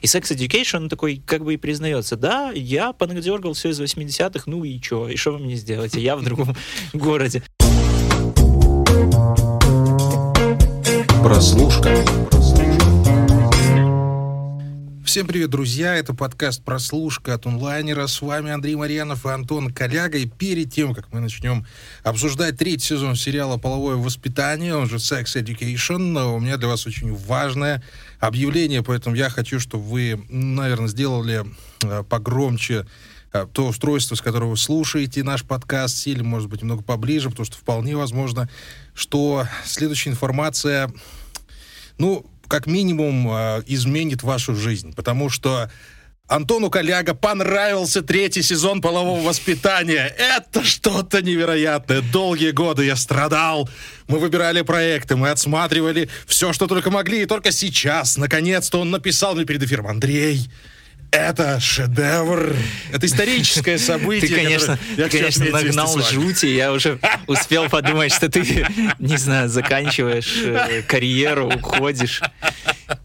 И Sex Education, такой как бы и признается, да, я понадергал все из 80-х, ну и что, и что вы мне сделаете, я в другом городе. Прослушка. Всем привет, друзья! Это подкаст «Прослушка» от онлайнера. С вами Андрей Марьянов и Антон Коляга. И перед тем, как мы начнем обсуждать третий сезон сериала «Половое воспитание», он же «Sex Education», у меня для вас очень важное объявление, поэтому я хочу, чтобы вы, наверное, сделали э, погромче э, то устройство, с которого вы слушаете наш подкаст, или, может быть, немного поближе, потому что вполне возможно, что следующая информация, ну, как минимум э, изменит вашу жизнь, потому что Антону Коляга понравился третий сезон полового воспитания. Это что-то невероятное. Долгие годы я страдал. Мы выбирали проекты, мы отсматривали все, что только могли. И только сейчас, наконец-то, он написал мне перед эфиром. Андрей, это шедевр. Это историческое событие. Ты, конечно, ты, конечно нагнал жути. Я уже успел подумать, что ты, не знаю, заканчиваешь э, карьеру, уходишь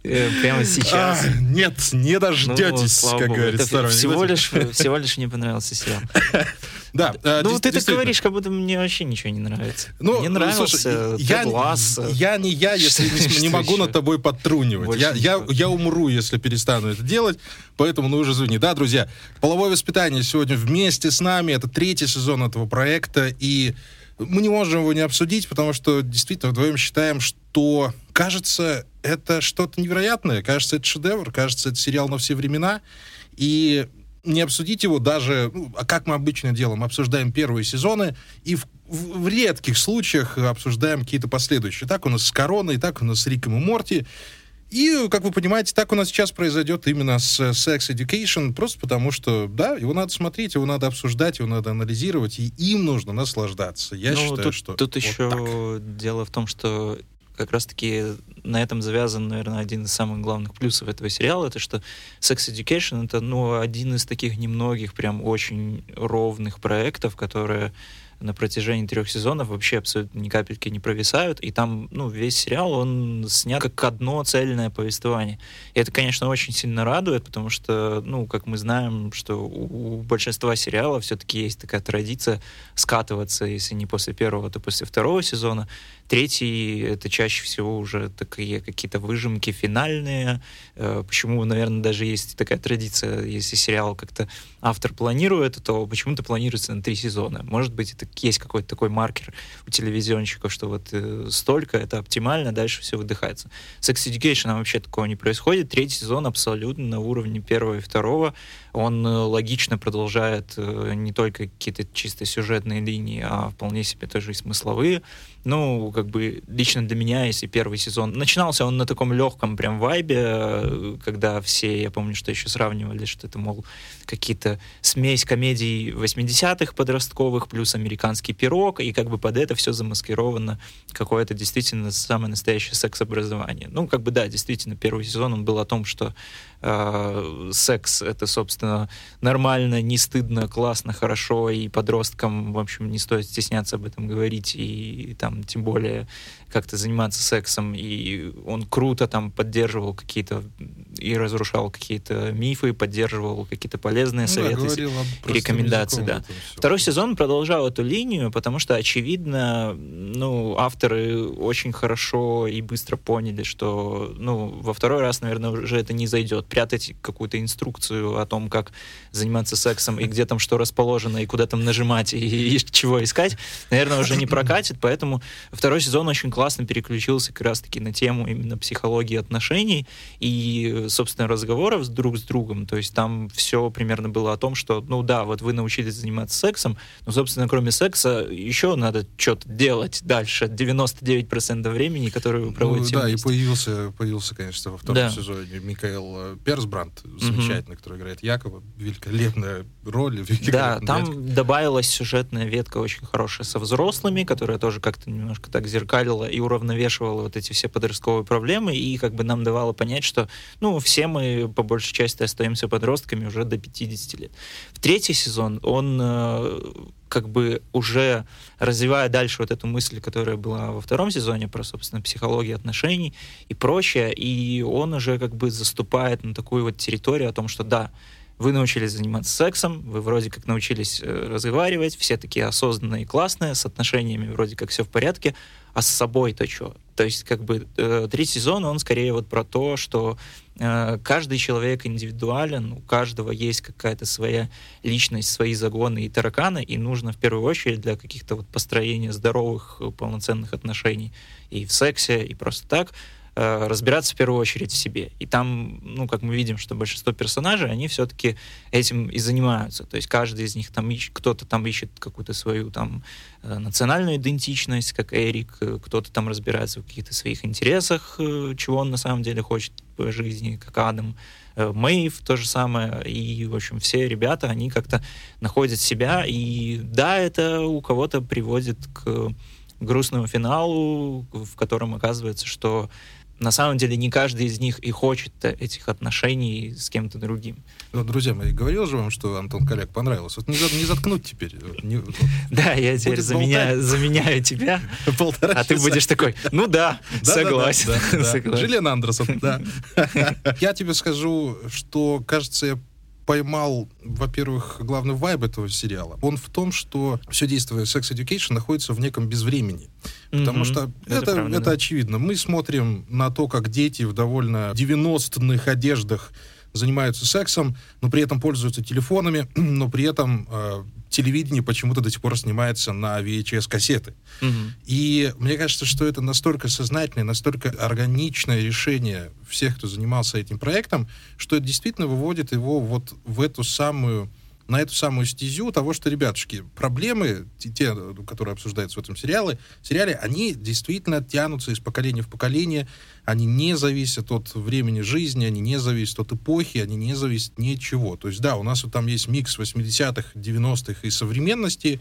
прямо сейчас. А, нет, не дождетесь, ну, как говорится. Всего лишь, всего лишь мне понравился сериал. Да. Э, ну, ты так говоришь, как будто мне вообще ничего не нравится. Ну, мне нравился слушай, я, глаз. Я не я, если не, не могу над тобой подтрунивать. Я, я, я умру, если перестану это делать, поэтому ну уже извини. Да, друзья, половое воспитание сегодня вместе с нами. Это третий сезон этого проекта, и мы не можем его не обсудить, потому что действительно вдвоем считаем, что, кажется, это что-то невероятное. Кажется, это шедевр, кажется, это сериал на все времена. И не обсудить его даже, ну, а как мы обычно делаем, обсуждаем первые сезоны и в, в, в редких случаях обсуждаем какие-то последующие. Так у нас с Короной, так у нас с Риком и Морти. И, как вы понимаете, так у нас сейчас произойдет именно с Sex Education, просто потому что, да, его надо смотреть, его надо обсуждать, его надо анализировать, и им нужно наслаждаться. Я ну, считаю, тут, что Тут вот еще так. дело в том, что как раз-таки на этом завязан, наверное, один из самых главных плюсов этого сериала, это что Sex Education — это, ну, один из таких немногих прям очень ровных проектов, которые на протяжении трех сезонов вообще абсолютно ни капельки не провисают, и там, ну, весь сериал, он снят как одно цельное повествование. И это, конечно, очень сильно радует, потому что, ну, как мы знаем, что у, у большинства сериалов все-таки есть такая традиция скатываться, если не после первого, то после второго сезона. Третий — это чаще всего уже такие какие-то выжимки финальные. Э, почему, наверное, даже есть такая традиция, если сериал как-то автор планирует, то почему-то планируется на три сезона. Может быть, это есть какой-то такой маркер у телевизионщиков, что вот э, столько, это оптимально, дальше все выдыхается. Sex Education вообще такого не происходит. Третий сезон абсолютно на уровне первого и второго он э, логично продолжает э, не только какие-то чисто сюжетные линии, а вполне себе тоже и смысловые. Ну, как бы лично для меня, если первый сезон... Начинался он на таком легком прям вайбе, э, когда все, я помню, что еще сравнивали, что это, мол, какие-то смесь комедий 80-х подростковых плюс американский пирог, и как бы под это все замаскировано какое-то действительно самое настоящее секс-образование. Ну, как бы да, действительно, первый сезон он был о том, что э, секс — это, собственно, нормально, не стыдно, классно, хорошо, и подросткам, в общем, не стоит стесняться об этом говорить, и, и там, тем более, как-то заниматься сексом, и он круто там поддерживал какие-то и разрушал какие-то мифы, поддерживал какие-то полезные ну, советы да, и рекомендации, да. Второй сезон продолжал эту линию, потому что, очевидно, ну, авторы очень хорошо и быстро поняли, что, ну, во второй раз, наверное, уже это не зайдет. Прятать какую-то инструкцию о том, как заниматься сексом, и где там что расположено, и куда там нажимать, и, и чего искать, наверное, уже не прокатит, поэтому второй сезон очень классно переключился как раз-таки на тему именно психологии отношений и, собственно, разговоров друг с другом. То есть там все примерно было о том, что, ну да, вот вы научились заниматься сексом, но, собственно, кроме секса еще надо что-то делать дальше. 99% времени, которое вы проводите ну, Да, вместе. и появился, появился, конечно, во втором да. сезоне Микаэл э, Персбранд, замечательный, угу. который играет Якова, великолепная роль. Да, там ветка. добавилась сюжетная ветка очень хорошая со взрослыми, которая тоже как-то немножко так зеркалила и уравновешивала вот эти все подростковые проблемы, и как бы нам давала понять, что, ну, все мы по большей части остаемся подростками уже до 50 лет. В третий сезон он э, как бы уже развивая дальше вот эту мысль, которая была во втором сезоне про, собственно, психологию отношений и прочее, и он уже как бы заступает на такую вот территорию о том, что да, вы научились заниматься сексом, вы вроде как научились э, разговаривать, все такие осознанные и классные, с отношениями вроде как все в порядке, а с собой-то что? То есть как бы э, третий сезон, он скорее вот про то, что э, каждый человек индивидуален, у каждого есть какая-то своя личность, свои загоны и тараканы, и нужно в первую очередь для каких-то вот построения здоровых, э, полноценных отношений и в сексе, и просто так, Э, разбираться в первую очередь в себе. И там, ну, как мы видим, что большинство персонажей, они все-таки этим и занимаются. То есть каждый из них там ищет, кто-то там ищет какую-то свою там э, национальную идентичность, как Эрик, э, кто-то там разбирается в каких-то своих интересах, чего он на самом деле хочет по жизни, как Адам. Мэйв то же самое, и, в общем, все ребята, они как-то находят себя, и да, это у кого-то приводит к грустному финалу, в котором оказывается, что на самом деле не каждый из них и хочет этих отношений с кем-то другим. Ну, друзья мои, говорил же вам, что Антон Коляк понравился. Вот не, не заткнуть теперь. Не, да, я теперь заменяю, заменяю тебя, Полтора а ты будешь такой, ну да, согласен. Желен Андерсон, да. Я тебе скажу, что, кажется, я поймал, во-первых, главный вайб этого сериала. Он в том, что все действие Sex Education находится в неком безвремени. Потому mm-hmm. что это, это, правда, это да. очевидно. Мы смотрим на то, как дети в довольно 90-х одеждах занимаются сексом, но при этом пользуются телефонами, но при этом э, телевидение почему-то до сих пор снимается на VHS-кассеты. Угу. И мне кажется, что это настолько сознательное, настолько органичное решение всех, кто занимался этим проектом, что это действительно выводит его вот в эту самую на эту самую стезю того, что, ребятушки, проблемы, те, которые обсуждаются в этом сериале, сериале, они действительно тянутся из поколения в поколение, они не зависят от времени жизни, они не зависят от эпохи, они не зависят ни от чего. То есть, да, у нас вот там есть микс 80-х, 90-х и современности,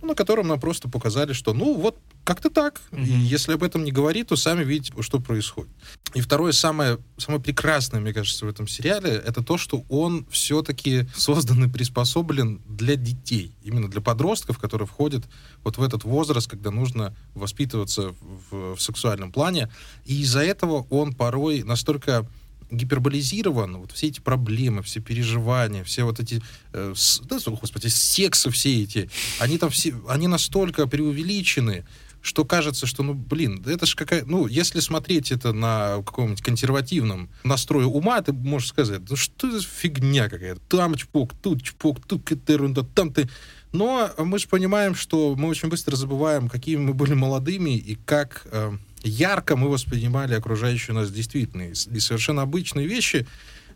ну, на котором нам просто показали, что, ну, вот как-то так. Mm-hmm. И если об этом не говорить, то сами видите, что происходит. И второе, самое, самое прекрасное, мне кажется, в этом сериале, это то, что он все-таки создан и приспособлен для детей. Именно для подростков, которые входят вот в этот возраст, когда нужно воспитываться в, в сексуальном плане. И из-за этого он порой настолько гиперболизирован, вот все эти проблемы, все переживания, все вот эти, э, с, да, господи, сексы все эти, они там все, они настолько преувеличены, что кажется, что, ну, блин, это же какая... Ну, если смотреть это на каком-нибудь консервативном настрое ума, ты можешь сказать, ну, что это фигня какая-то? Там чпок, тут чпок, тут какая-то ерунда, там ты... Но мы же понимаем, что мы очень быстро забываем, какими мы были молодыми и как э, ярко мы воспринимали окружающую нас действительность. И совершенно обычные вещи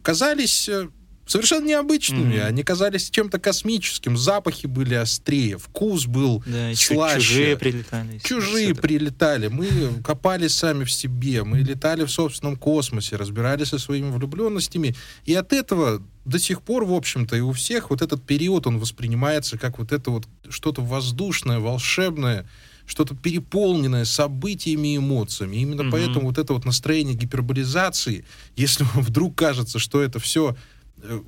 казались э, совершенно необычными. Mm-hmm. Они казались чем-то космическим. Запахи были острее, вкус был да, слаще. Чужие прилетали. Чужие прилетали. Мы копались сами в себе. Мы летали в собственном космосе, разбирались со своими влюбленностями. И от этого до сих пор, в общем-то, и у всех вот этот период, он воспринимается как вот это вот что-то воздушное, волшебное, что-то переполненное событиями и эмоциями. И именно mm-hmm. поэтому вот это вот настроение гиперболизации, если вам вдруг кажется, что это все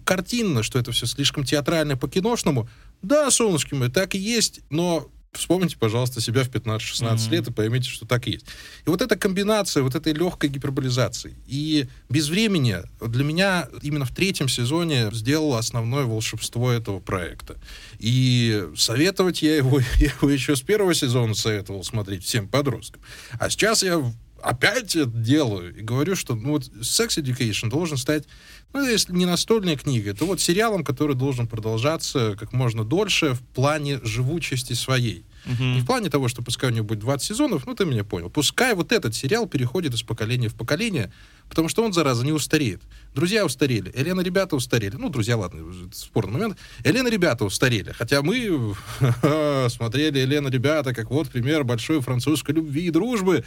картинно, что это все слишком театрально по-киношному, да, солнышки мои, так и есть, но Вспомните, пожалуйста, себя в 15-16 mm-hmm. лет и поймите, что так и есть. И вот эта комбинация вот этой легкой гиперболизации и без времени для меня именно в третьем сезоне сделало основное волшебство этого проекта. И советовать я его, я его еще с первого сезона советовал смотреть всем подросткам. А сейчас я опять это делаю и говорю, что ну, вот Sex Education должен стать ну, если не настольная книга, то вот сериалом, который должен продолжаться как можно дольше в плане живучести своей. Угу. Не в плане того, что пускай у него будет 20 сезонов, ну ты меня понял. Пускай вот этот сериал переходит из поколения в поколение, потому что он, зараза, не устареет. Друзья устарели, Елена ребята устарели. Ну, друзья, ладно, спорный момент. Елена ребята устарели. Хотя мы смотрели Елена ребята как вот пример большой французской любви и дружбы.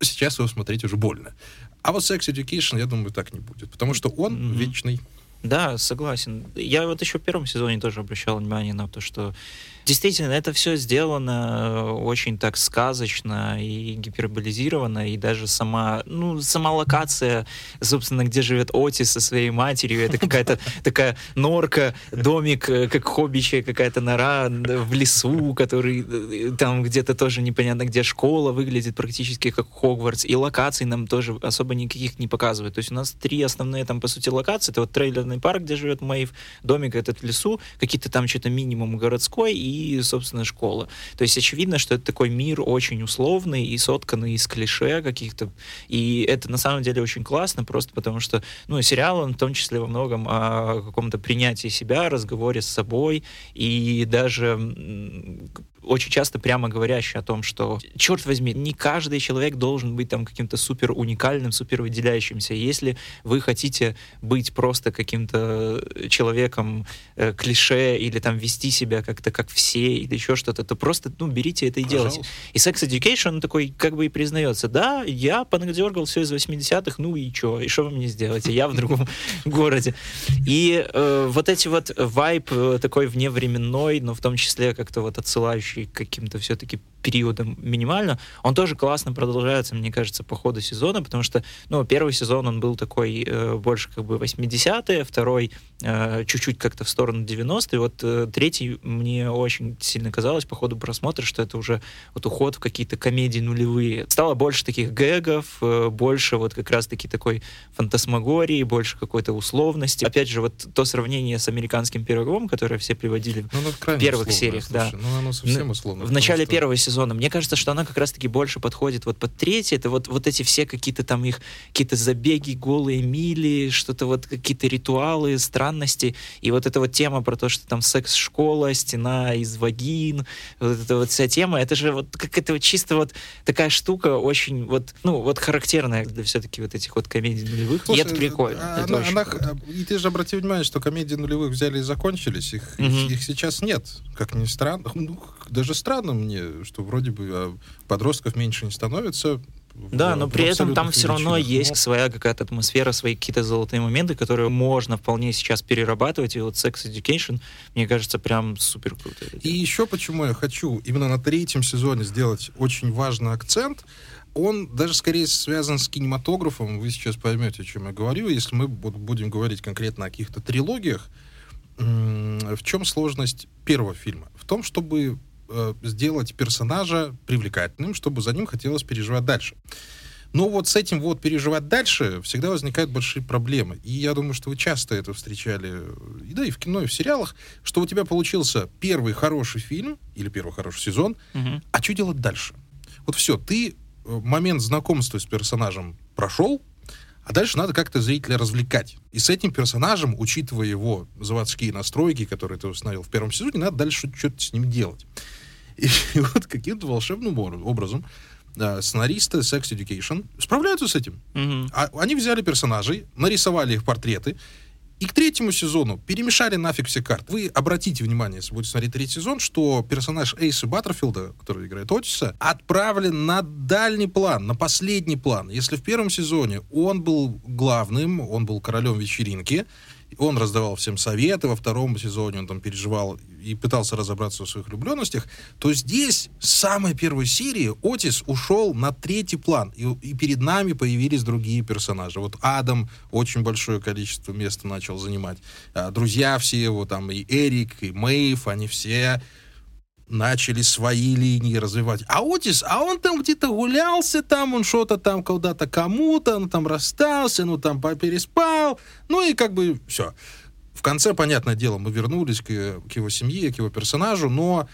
Сейчас его смотреть уже больно. А вот Sex Education, я думаю, так не будет, потому что он mm-hmm. вечный. Да, согласен. Я вот еще в первом сезоне тоже обращал внимание на то, что Действительно, это все сделано э, очень так сказочно и гиперболизировано, и даже сама, ну, сама локация, собственно, где живет Отис со своей матерью, это какая-то такая норка, домик, э, как хоббичья какая-то нора в лесу, который э, там где-то тоже непонятно где школа выглядит практически как Хогвартс, и локаций нам тоже особо никаких не показывают. То есть у нас три основные там, по сути, локации. Это вот трейлерный парк, где живет Мэйв, домик этот в лесу, какие-то там что-то минимум городской, и собственно, школа. То есть очевидно, что это такой мир очень условный и сотканный из клише каких-то. И это на самом деле очень классно, просто потому что, ну, сериал, он в том числе во многом о каком-то принятии себя, разговоре с собой и даже очень часто прямо говорящий о том, что, черт возьми, не каждый человек должен быть там каким-то супер уникальным, супер выделяющимся. Если вы хотите быть просто каким-то человеком э, клише или там вести себя как-то как все или еще что-то, то просто, ну, берите это и Пожалуйста. делайте. И Sex Education, такой как бы и признается, да, я понадергал все из 80-х, ну и что, и что вы мне сделаете? Я в другом городе. И э, вот эти вот вайп э, такой вневременной, но в том числе как-то вот отсылающий к каким-то все-таки периодом минимально, он тоже классно продолжается, мне кажется, по ходу сезона, потому что, ну, первый сезон он был такой э, больше как бы 80-е, второй э, чуть-чуть как-то в сторону 90-е, вот э, третий мне очень сильно казалось по ходу просмотра, что это уже вот уход в какие-то комедии нулевые. Стало больше таких гэгов, э, больше вот как раз-таки такой фантасмагории, больше какой-то условности. Опять же, вот то сравнение с американским пирогом, которое все приводили ну, в первых сериях, слушай, да. Ну, оно совсем условно. В начале что... первого сезона. Мне кажется, что она как раз-таки больше подходит вот под третий. Это вот, вот эти все какие-то там их какие-то забеги, голые мили, что-то вот какие-то ритуалы, странности. И вот эта вот тема про то, что там секс-школа, стена из вагин, вот эта вот вся тема, это же вот какая-то вот чисто вот такая штука очень вот, ну, вот характерная для все-таки вот этих вот комедий нулевых. Слушай, и это прикольно. А, это она, она, и ты же обрати внимание, что комедии нулевых взяли и закончились. Их, угу. их, их сейчас нет. Как ни странно. Ну, даже странно мне, что вроде бы а подростков меньше не становится. Да, но при этом там все равно есть своя какая-то атмосфера, свои какие-то золотые моменты, которые можно вполне сейчас перерабатывать. И вот Sex Education, мне кажется, прям супер круто. И еще почему я хочу именно на третьем сезоне сделать очень важный акцент. Он даже скорее связан с кинематографом. Вы сейчас поймете, о чем я говорю. Если мы будем говорить конкретно о каких-то трилогиях, в чем сложность первого фильма? В том, чтобы э, сделать персонажа привлекательным, чтобы за ним хотелось переживать дальше. Но вот с этим вот переживать дальше всегда возникают большие проблемы. И я думаю, что вы часто это встречали, и да, и в кино, и в сериалах, что у тебя получился первый хороший фильм или первый хороший сезон, угу. а что делать дальше? Вот все, ты э, момент знакомства с персонажем прошел, а дальше надо как-то зрителя развлекать. И с этим персонажем, учитывая его заводские настройки, которые ты установил в первом сезоне, надо дальше что-то с ним делать. И, и вот каким-то волшебным образом да, сценаристы Sex Education справляются с этим. Mm-hmm. А, они взяли персонажей, нарисовали их портреты, и к третьему сезону перемешали нафиг все карты. Вы обратите внимание, если будете смотреть третий сезон, что персонаж Эйса Баттерфилда, который играет Отиса, отправлен на дальний план, на последний план. Если в первом сезоне он был главным, он был королем вечеринки, он раздавал всем советы, во втором сезоне он там переживал и пытался разобраться в своих влюбленностях, то здесь, с самой первой серии, Отис ушел на третий план, и, и перед нами появились другие персонажи. Вот Адам очень большое количество места начал занимать. А, друзья все его, там и Эрик, и Мэйв, они все начали свои линии развивать. А Отис, а он там где-то гулялся, там он что-то там куда-то кому-то, он там расстался, ну там переспал, ну и как бы все. В конце, понятное дело, мы вернулись к, к его семье, к его персонажу, но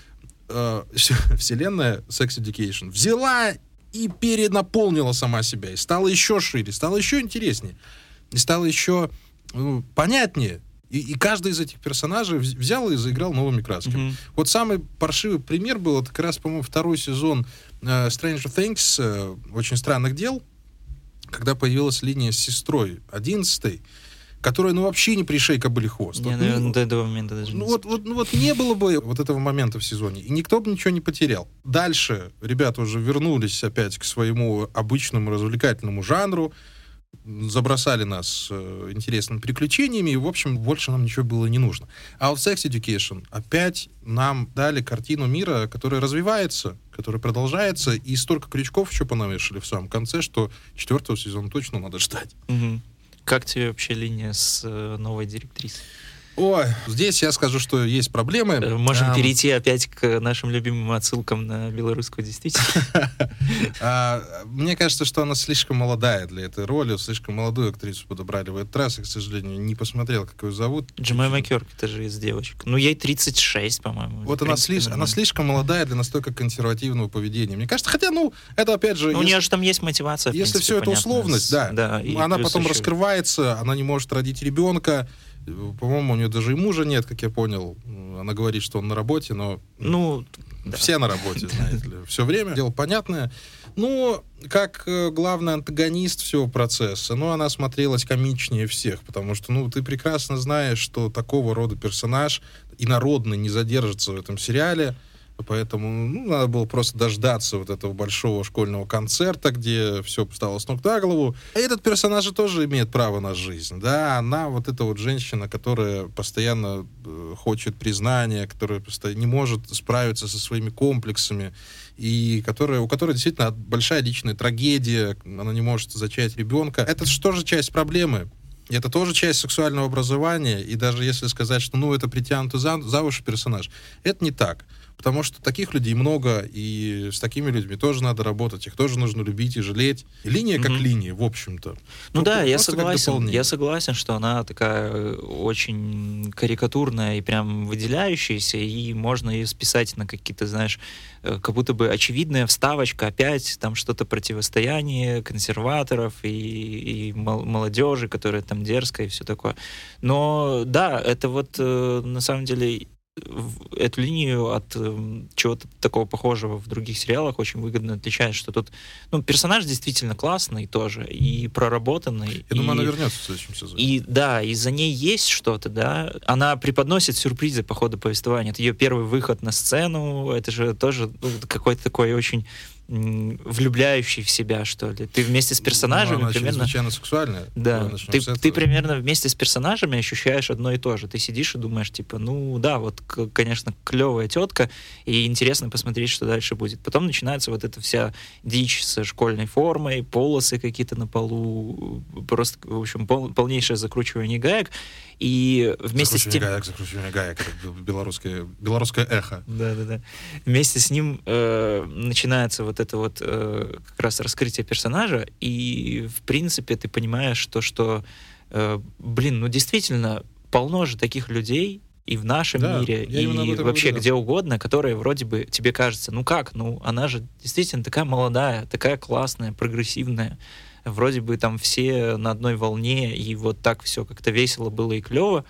э, вселенная Sex Education взяла и перенаполнила сама себя, и стала еще шире, стала еще интереснее, и стала еще ну, понятнее. И, и каждый из этих персонажей взял и заиграл новыми красками. Mm-hmm. Вот самый паршивый пример был, это как раз, по-моему, второй сезон э, Stranger Things, э, очень странных дел, когда появилась линия с сестрой, одиннадцатой, которая, ну, вообще не пришей были хвост. Не, вот, наверное, ну, до этого момента даже ну, вот, вот, ну, вот не было бы вот этого момента в сезоне, и никто бы ничего не потерял. Дальше ребята уже вернулись опять к своему обычному развлекательному жанру, забросали нас э, интересными приключениями, и, в общем, больше нам ничего было не нужно. А вот Sex Education опять нам дали картину мира, которая развивается, которая продолжается, и столько крючков еще понавешали в самом конце, что четвертого сезона точно надо ждать. Угу. Как тебе вообще линия с э, новой директрисой? Ой, здесь я скажу, что есть проблемы. Э, можем а, перейти опять к нашим любимым отсылкам на белорусскую действительность. А, мне кажется, что она слишком молодая для этой роли, слишком молодую актрису подобрали в этот раз. Я, к сожалению, не посмотрел, как ее зовут. Джемайма Кёрк, это же из девочек. Ну, ей 36, по-моему. Вот она, слиш... она слишком молодая для настолько консервативного поведения. Мне кажется, хотя, ну, это опять же... Ну, у нее же там есть мотивация, Если все это условность, да она потом раскрывается, она не может родить ребенка, по-моему, у нее даже и мужа нет, как я понял. Она говорит, что он на работе, но... Ну, все да. на работе, знаете ли. Все время. Дело понятное. Ну, как э, главный антагонист всего процесса, ну, она смотрелась комичнее всех, потому что, ну, ты прекрасно знаешь, что такого рода персонаж инородный не задержится в этом сериале. Поэтому ну, надо было просто дождаться вот этого большого школьного концерта, где все стало с ног на голову. А этот персонаж тоже имеет право на жизнь. Да, она вот эта вот женщина, которая постоянно э, хочет признания, которая постоянно не может справиться со своими комплексами, и которая, у которой действительно большая личная трагедия, она не может зачать ребенка. Это же тоже часть проблемы. Это тоже часть сексуального образования, и даже если сказать, что ну это притянутый за, за уши персонаж, это не так. Потому что таких людей много, и с такими людьми тоже надо работать, их тоже нужно любить и жалеть. линия как mm-hmm. линия, в общем-то. Ну, ну да, я согласен. Я согласен, что она такая э, очень карикатурная и прям выделяющаяся, и можно ее списать на какие-то, знаешь, э, как будто бы очевидная вставочка опять, там что-то противостояние консерваторов и, и молодежи, которая там дерзкая и все такое. Но да, это вот э, на самом деле эту линию от э, чего-то такого похожего в других сериалах очень выгодно отличает, что тут ну, персонаж действительно классный тоже и проработанный. Я и, думаю, она вернется в следующем сезоне. И да, и за ней есть что-то, да. Она преподносит сюрпризы по ходу повествования. Это ее первый выход на сцену, это же тоже ну, какой-то такой очень влюбляющий в себя, что ли. Ты вместе с персонажами ну, она примерно... сексуальная. Да. Ты, ты примерно вместе с персонажами ощущаешь одно и то же. Ты сидишь и думаешь, типа, ну да, вот, конечно, клевая тетка, и интересно посмотреть, что дальше будет. Потом начинается вот эта вся дичь со школьной формой, полосы какие-то на полу, просто, в общем, пол, полнейшее закручивание гаек. И вместе с тем... гаек, закручивание гаек, это белорусское, белорусское эхо. Да-да-да. Вместе с ним э, начинается вот это вот э, как раз раскрытие персонажа, и, в принципе, ты понимаешь то, что, э, блин, ну, действительно, полно же таких людей, и в нашем да, мире, и вообще говорю, где угодно, которые вроде бы тебе кажется, ну как, ну она же действительно такая молодая, такая классная, прогрессивная, вроде бы там все на одной волне, и вот так все как-то весело было и клево,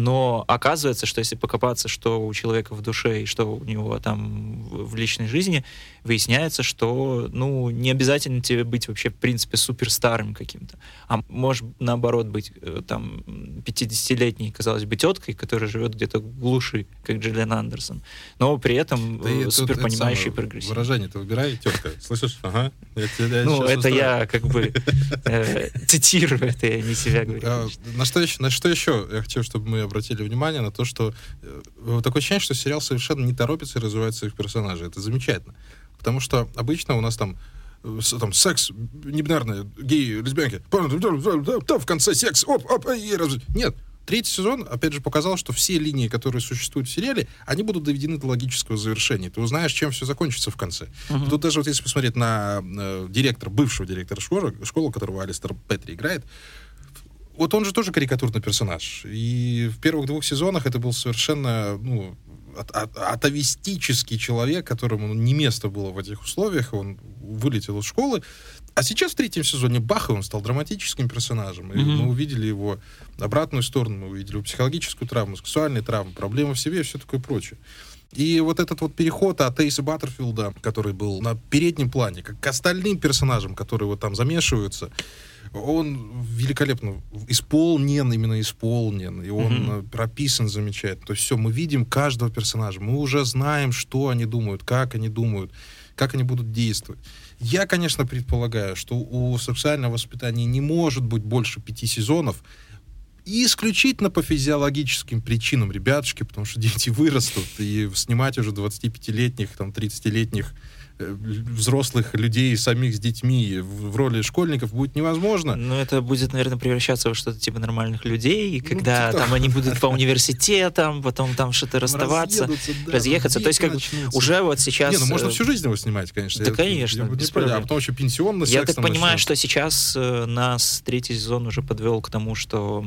но оказывается, что если покопаться, что у человека в душе и что у него там в личной жизни, выясняется, что, ну, не обязательно тебе быть вообще, в принципе, суперстарым каким-то, а можешь, наоборот, быть э, там 50-летней, казалось бы, теткой, которая живет где-то в глуши, как Джиллиан Андерсон, но при этом да супер понимающий и прогрессивный. Выражение ты выбирай, тетка, слышишь? Ага. ну, это я как бы э, цитирую, это я не себя говорю. А, на что еще я хочу, чтобы мы обратили внимание на то, что э, такое ощущение, что сериал совершенно не торопится и развивает своих персонажей. Это замечательно. Потому что обычно у нас там э, там секс, небинарные, геи, лесбиянки, в конце секс, оп, оп, и раз... Нет, Третий сезон, опять же, показал, что все линии, которые существуют в сериале, они будут доведены до логического завершения. Ты узнаешь, чем все закончится в конце. Uh-huh. Тут даже вот если посмотреть на э, директора, бывшего директора школы, школы, которого Алистер Петри играет, вот он же тоже карикатурный персонаж. И в первых двух сезонах это был совершенно, ну, атовистический человек, которому не место было в этих условиях, он вылетел из школы. А сейчас в третьем сезоне Баха он стал драматическим персонажем. И mm-hmm. мы увидели его обратную сторону, мы увидели его психологическую травму, сексуальные травмы, проблемы в себе и все такое прочее. И вот этот вот переход от Эйса Баттерфилда, который был на переднем плане, как к остальным персонажам, которые вот там замешиваются, он великолепно исполнен, именно исполнен, и он mm-hmm. прописан замечательно. То есть все, мы видим каждого персонажа, мы уже знаем, что они думают, как они думают, как они будут действовать. Я, конечно, предполагаю, что у сексуального воспитания не может быть больше пяти сезонов, и исключительно по физиологическим причинам, ребятушки, потому что дети вырастут, и снимать уже 25-летних, там, 30-летних Э, взрослых людей, самих с детьми в, роли школьников будет невозможно. Ну, это будет, наверное, превращаться во что-то типа нормальных людей, ну, когда ну, там они будут по университетам, потом там что-то расставаться, да, разъехаться. То есть как начнутся. уже вот сейчас... Не, ну можно э, всю жизнь его снимать, конечно. Да, я, конечно. Я, без проблем. А потом еще пенсионный Я так понимаю, что сейчас э, нас третий сезон уже подвел к тому, что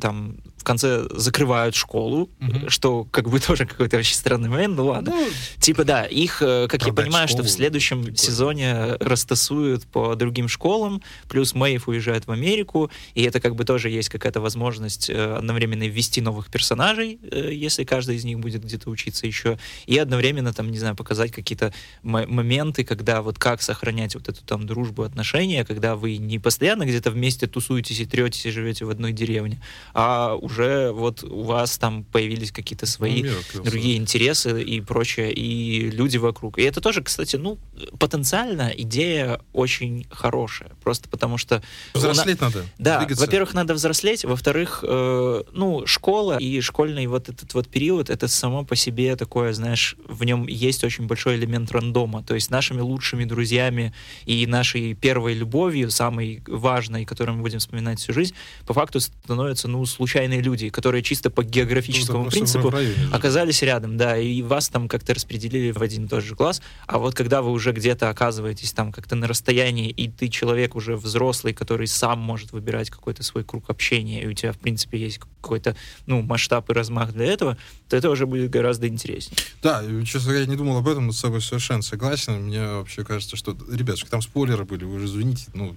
там в конце закрывают школу, угу. что как бы тоже какой-то очень странный момент, ну ладно. Ну, типа, да, их, э, как я понимаю, школу, что в следующем такое. сезоне растасуют по другим школам, плюс Мэйв уезжает в Америку, и это как бы тоже есть какая-то возможность э, одновременно ввести новых персонажей, э, если каждый из них будет где-то учиться еще, и одновременно там, не знаю, показать какие-то моменты, когда вот как сохранять вот эту там дружбу, отношения, когда вы не постоянно где-то вместе тусуетесь и третесь и живете в одной деревне, а уже вот у вас там появились какие-то свои ну, другие интересы и прочее, и люди вокруг. И это тоже, кстати, ну, потенциально идея очень хорошая, просто потому что... Взрослеть на... надо. Да, во-первых, надо взрослеть, во-вторых, э, ну, школа и школьный вот этот вот период, это само по себе такое, знаешь, в нем есть очень большой элемент рандома, то есть нашими лучшими друзьями и нашей первой любовью, самой важной, которую мы будем вспоминать всю жизнь, по факту становятся, ну, случайные люди, которые чисто по географическому ну, принципу районе, оказались рядом, да, и вас там как-то распределили в один и тот же класс. А вот когда вы уже где-то оказываетесь там как-то на расстоянии, и ты человек уже взрослый, который сам может выбирать какой-то свой круг общения, и у тебя, в принципе, есть какой-то, ну, масштаб и размах для этого, то это уже будет гораздо интереснее. Да, честно говоря, я не думал об этом, но с собой совершенно согласен. Мне вообще кажется, что, ребятушки, там спойлеры были, вы уже извините, ну,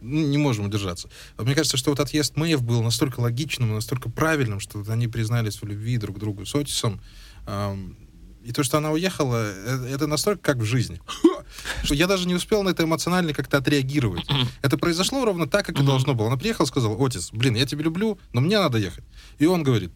не можем удержаться. Мне кажется, что вот отъезд Мэйв был настолько логичным настолько правильным, что они признались в любви друг к другу с Отисом. И то, что она уехала, э, это настолько как в жизни. Что я даже не успел на это эмоционально как-то отреагировать. Это произошло ровно так, как и должно было. Она приехала, сказала, Отис, блин, я тебя люблю, но мне надо ехать. И он говорит,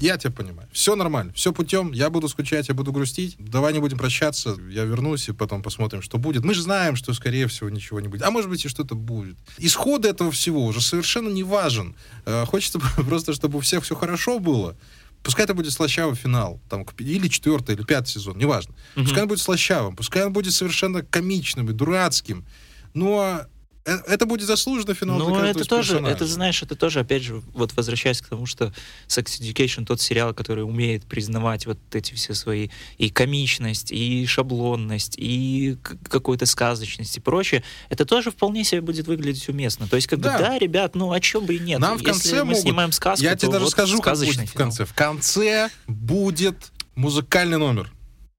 я тебя понимаю. Все нормально, все путем. Я буду скучать, я буду грустить. Давай не будем прощаться. Я вернусь и потом посмотрим, что будет. Мы же знаем, что, скорее всего, ничего не будет. А может быть, и что-то будет. Исход этого всего уже совершенно не важен. Э, хочется просто, чтобы у всех все хорошо было. Пускай это будет слащавый финал, там, или четвертый, или пятый сезон, неважно. Угу. Пускай он будет слащавым, пускай он будет совершенно комичным и дурацким. Но Э, это будет заслуженно финал Ну, это тоже, это, знаешь, это тоже, опять же, вот возвращаясь к тому, что Sex Education тот сериал, который умеет признавать вот эти все свои и комичность, и шаблонность, и какую-то сказочность и прочее, это тоже вполне себе будет выглядеть уместно. То есть, как да. бы, да, ребят, ну, о чем бы и нет. Нам в конце Если мы могут... снимаем сказку, Я тебе даже вот скажу, как будет в конце. В конце будет музыкальный номер.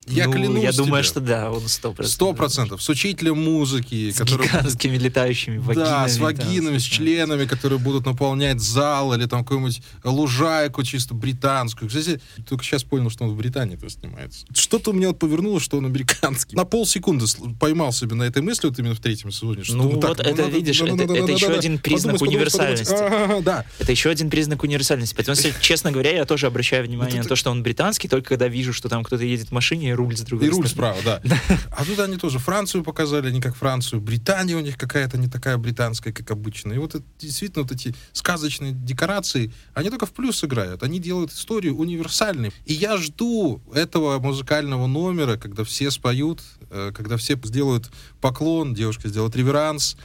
Я ну, клянусь Я думаю, тебе. что да, он сто процентов. Сто процентов. С учителем музыки. С который... гигантскими летающими вагинами. Да, с вагинами, там, с членами, которые будут наполнять зал или там какую-нибудь лужайку чисто британскую. Кстати, только сейчас понял, что он в Британии это снимается. Что-то у меня вот повернуло, что он американский. На полсекунды поймал себе на этой мысли вот именно в третьем сезоне. Что, ну, ну вот так, это, надо, видишь, надо, это, надо, это надо, еще надо, один признак подумать, универсальности. Подумать, подумать. А, да. Это еще один признак универсальности. Потому что, честно говоря, я тоже обращаю внимание на то, что он британский, только когда вижу, что там кто-то едет в машине руль с другой стороны справа, да. А тут они тоже Францию показали, они как Францию. Британия у них какая-то не такая британская, как обычно. И вот это, действительно вот эти сказочные декорации, они только в плюс играют. Они делают историю универсальной. И я жду этого музыкального номера, когда все споют, э, когда все сделают поклон, девушка сделает реверанс,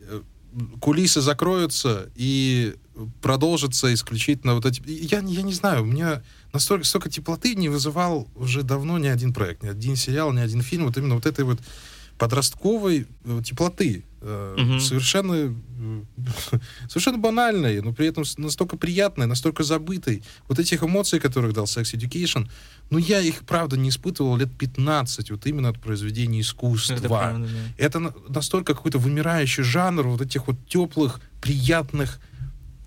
э, кулисы закроются и продолжится исключительно вот эти... Я, я не знаю, у меня настолько столько теплоты не вызывал уже давно ни один проект, ни один сериал, ни один фильм. Вот именно вот этой вот подростковой э, теплоты, угу. совершенно, э, совершенно банальной, но при этом настолько приятной, настолько забытой. Вот этих эмоций, которых дал Sex Education, ну, я их, правда, не испытывал лет 15, вот именно от произведения искусства. Это, правда, да. Это настолько какой-то вымирающий жанр вот этих вот теплых, приятных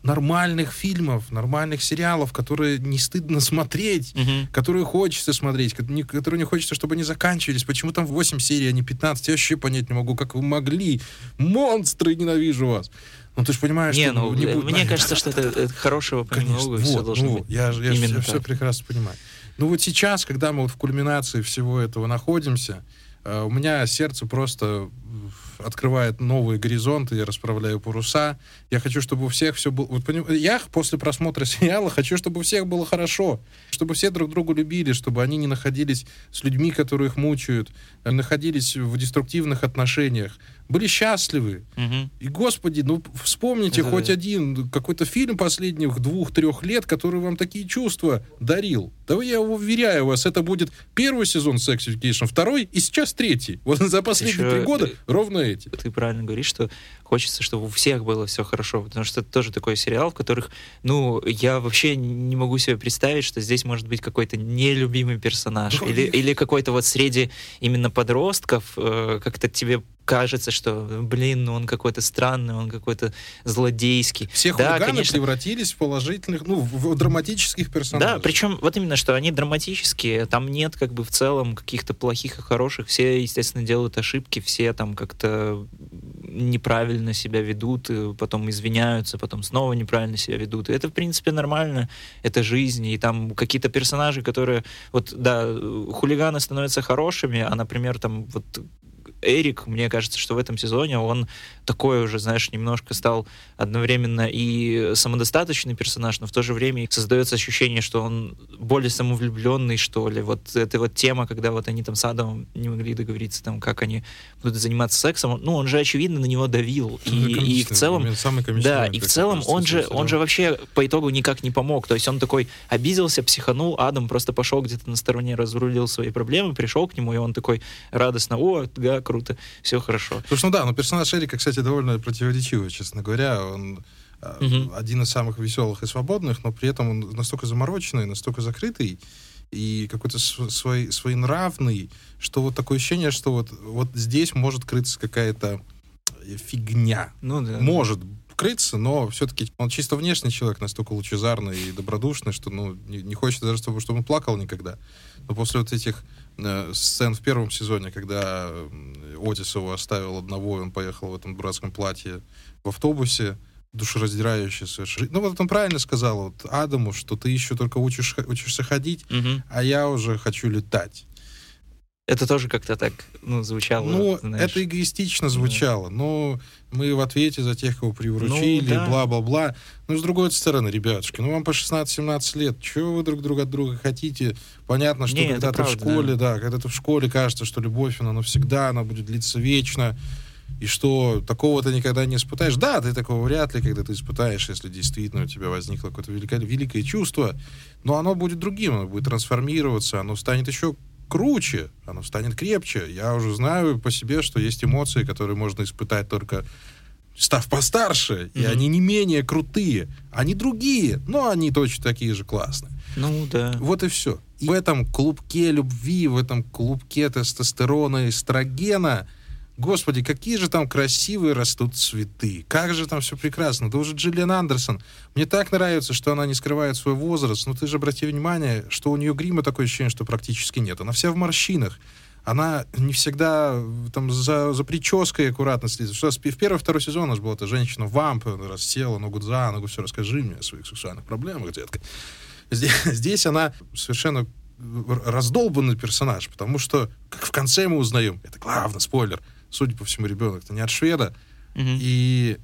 нормальных фильмов, нормальных сериалов, которые не стыдно смотреть, угу. которые хочется смотреть, которые не хочется, чтобы они заканчивались. Почему там 8 серий, а не 15? Я вообще понять не могу, как вы могли. Монстры, ненавижу вас. Ну, ты же понимаешь, не, что... Ну, не будет... Мне кажется, что это, это хорошего понемногу все вот, должно ну, быть. Я, я все, все прекрасно понимаю. Ну вот сейчас, когда мы вот в кульминации всего этого находимся, Э, у меня сердце просто открывает новые горизонты, я расправляю паруса. Я хочу, чтобы у всех все было... Вот, поним... Я после просмотра сериала хочу, чтобы у всех было хорошо, чтобы все друг друга любили, чтобы они не находились с людьми, которые их мучают, а находились в деструктивных отношениях, были счастливы. Мгм. И, господи, ну вспомните Это хоть да. один какой-то фильм последних двух-трех лет, который вам такие чувства дарил. Да я уверяю вас, это будет первый сезон Sex Education, второй и сейчас третий. Вот за последние Еще, три года э, ровно эти. ты правильно говоришь, что хочется, чтобы у всех было все хорошо, потому что это тоже такой сериал, в которых, ну, я вообще не могу себе представить, что здесь может быть какой-то нелюбимый персонаж Ну, или, или какой-то вот среди именно подростков э, как-то тебе кажется, что, блин, ну он какой-то странный, он какой-то злодейский. Все да, хулиганы конечно, превратились в положительных, ну, в, в драматических персонажей. Да, причем вот именно, что они драматические, там нет как бы в целом каких-то плохих и хороших, все, естественно, делают ошибки, все там как-то неправильно себя ведут, и потом извиняются, потом снова неправильно себя ведут. И это, в принципе, нормально, это жизнь, и там какие-то персонажи, которые, вот, да, хулиганы становятся хорошими, а, например, там вот Эрик, мне кажется, что в этом сезоне он такой уже, знаешь, немножко стал одновременно и самодостаточный персонаж, но в то же время и создается ощущение, что он более самовлюбленный, что ли. Вот эта вот тема, когда вот они там с Адамом не могли договориться, там, как они будут заниматься сексом, ну, он же, очевидно, на него давил. И, Самый и в целом, момент, самый да, момент, и в целом он же, он же вообще по итогу никак не помог. То есть он такой обиделся, психанул, Адам просто пошел где-то на стороне, разрулил свои проблемы, пришел к нему, и он такой радостно, о, да, круто, все хорошо. Слушай, ну да, но персонаж Эрика, кстати, довольно противоречивый, честно говоря. Он Мгм. один из самых веселых и свободных, но при этом он настолько замороченный, настолько закрытый и какой-то св- свой, своенравный, что вот такое ощущение, что вот, вот здесь может крыться какая-то фигня. Ну да. Может крыться, но все-таки он чисто внешний человек, настолько лучезарный и добродушный, что ну, не, не хочется даже, чтобы, чтобы он плакал никогда. Но после вот этих э, сцен в первом сезоне, когда Отис его оставил одного, и он поехал в этом дурацком платье в автобусе, душераздирающий совершенно. Ну вот он правильно сказал вот Адаму, что ты еще только учишь, учишься ходить, Мгм. а я уже хочу летать. Это тоже как-то так, ну, звучало. Ну, знаешь. это эгоистично звучало, но мы в ответе за тех, кого приручили, Ну, да. бла-бла-бла. Ну, с другой стороны, ребятушки, ну, вам по 16-17 лет, чего вы друг друга от друга хотите? Понятно, что Не, когда это ты в школе, да. когда ты в школе, кажется, что любовь, она навсегда, она будет длиться вечно, и что такого ты никогда не испытаешь. Да, ты такого вряд ли, когда ты испытаешь, если действительно у тебя возникло какое-то великое, великое чувство, но оно будет другим, оно будет трансформироваться, оно станет еще круче, оно станет крепче. Я уже знаю по себе, что есть эмоции, которые можно испытать только став постарше, и Мгм. они не менее крутые. Они другие, но они точно такие же классные. Ну, да. Вот и все. И в этом клубке любви, в этом клубке тестостерона и эстрогена, господи, какие же там красивые растут цветы. Как же там все прекрасно. Да уже Джиллиан Андерсон. Мне так нравится, что она не скрывает свой возраст. Но ты же обрати внимание, что у нее грима такое ощущение, что практически нет. Она вся в морщинах. Она не всегда э, там за, за прической аккуратно следит. Что, в первый, второй сезон у нас была эта женщина-вамп, она рассела ногу за ногу, все, расскажи мне о своих сексуальных проблемах, детка. Здесь, здесь она совершенно р- раздолбанный персонаж, потому что, как в конце мы узнаем, это главный спойлер, судя по всему, ребенок-то не от шведа, и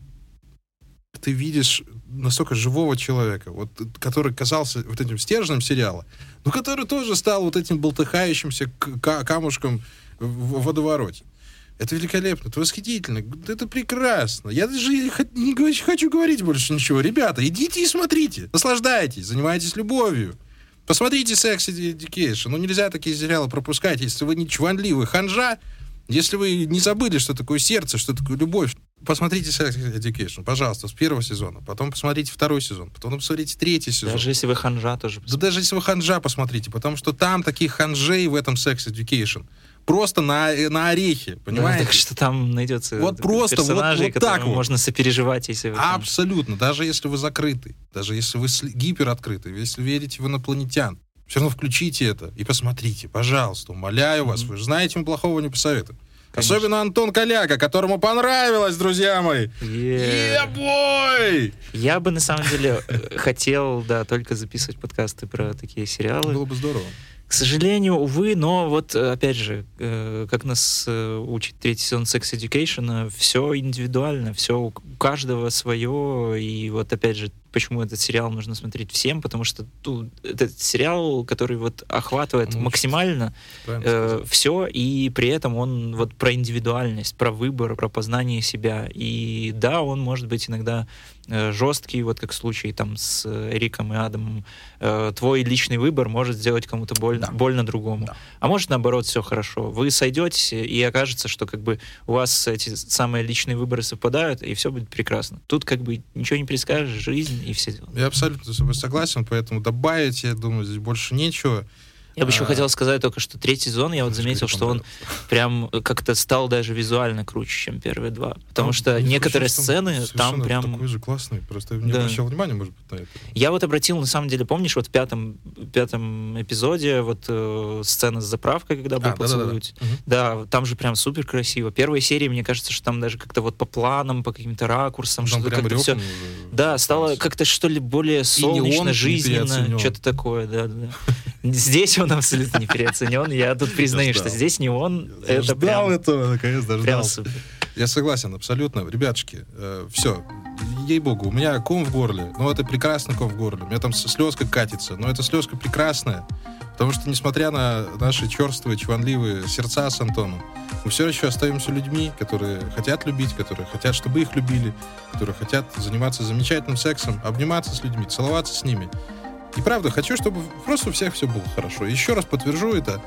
ты видишь настолько живого человека, вот, который казался вот этим стержнем сериала, но который тоже стал вот этим болтыхающимся камушком в водовороте. Это великолепно, это восхитительно, это прекрасно. Я даже не хочу говорить больше ничего. Ребята, идите и смотрите, наслаждайтесь, занимайтесь любовью. Посмотрите Sex Education. Ну, нельзя такие сериалы пропускать, если вы не чванливый ханжа, если вы не забыли, что такое сердце, что такое любовь. Посмотрите Sex Education, пожалуйста, с первого сезона. Потом посмотрите второй сезон. Потом посмотрите третий сезон. Даже если вы ханжа тоже. Да даже если вы ханжа посмотрите, потому что там таких ханжей в этом Sex Education просто на, на орехи, Да, понимаете? так что там найдется Вот просто, вот- персонажей, вот так которым вот. можно сопереживать, если вы там- Абсолютно. Даже если вы закрыты, даже если вы гипероткрыты, если верите в инопланетян, все равно включите это и посмотрите, пожалуйста, умоляю вас. Вы же знаете, мы плохого не посоветуем. Конечно. Особенно Антон Коляка, которому понравилось, друзья мои. Е-бой! Я бы на самом деле э, хотел, да, только записывать подкасты про такие сериалы. Было бы здорово. К сожалению, увы, но вот э, опять же, э, как нас учит третий сезон Sex Education, все индивидуально, все у каждого свое, и вот опять же почему этот сериал нужно смотреть всем, потому что тут этот сериал, который вот охватывает ну, максимально э, все, и при этом он вот про индивидуальность, про выбор, про познание себя. И да, он может быть иногда жесткий, вот как в случае там с Эриком и Адамом. Э, твой личный выбор может сделать кому-то больно, да. больно другому. Да. А может наоборот все хорошо. Вы сойдетесь, и окажется, что как бы у вас эти самые личные выборы совпадают, и все будет прекрасно. Тут как бы ничего не предскажешь, жизнь и все дела. Я абсолютно с тобой согласен, поэтому добавить, я думаю, здесь больше нечего. Я бы еще а, хотел сказать только, что третий сезон, я вот заметил, что он прям как-то стал даже визуально круче, чем первые два. Потому что некоторые сцены там прям... такой же классный, просто не обращал внимания, может быть, на это. Я вот обратил, на самом деле, помнишь, вот в пятом, пятом эпизоде вот э, сцена с заправкой, когда был а, поцелуить. Да, да, да. да, там же прям супер красиво. Первые серии, мне кажется, что там даже как-то вот по планам, по каким-то ракурсам, что-то как-то все... Да, стало как-то что ли более солнечно, жизненно, что-то такое, да, да. Здесь он абсолютно не переоценен. Я тут признаю, что здесь не он. Я это ждал прям, этого, наконец дождался. Я согласен, абсолютно. Ребятушки, э, все, ей-богу, у меня ком в горле, но это прекрасный ком в горле. У меня там слезка катится, но эта слезка прекрасная. Потому что, несмотря на наши черствые, чванливые сердца с Антоном, мы все еще остаемся людьми, которые хотят любить, которые хотят, чтобы их любили, которые хотят заниматься замечательным сексом, обниматься с людьми, целоваться с ними. И правда, хочу, чтобы просто у всех все было хорошо. Еще раз подтвержу это.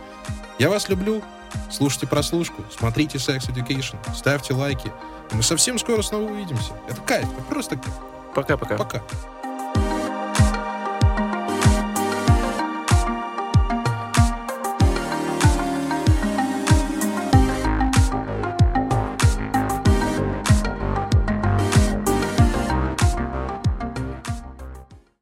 Я вас люблю. Слушайте прослушку, смотрите Sex Education, ставьте лайки. мы совсем скоро снова увидимся. Это кайф, это просто кайф. Пока-пока. Пока. -пока. Пока.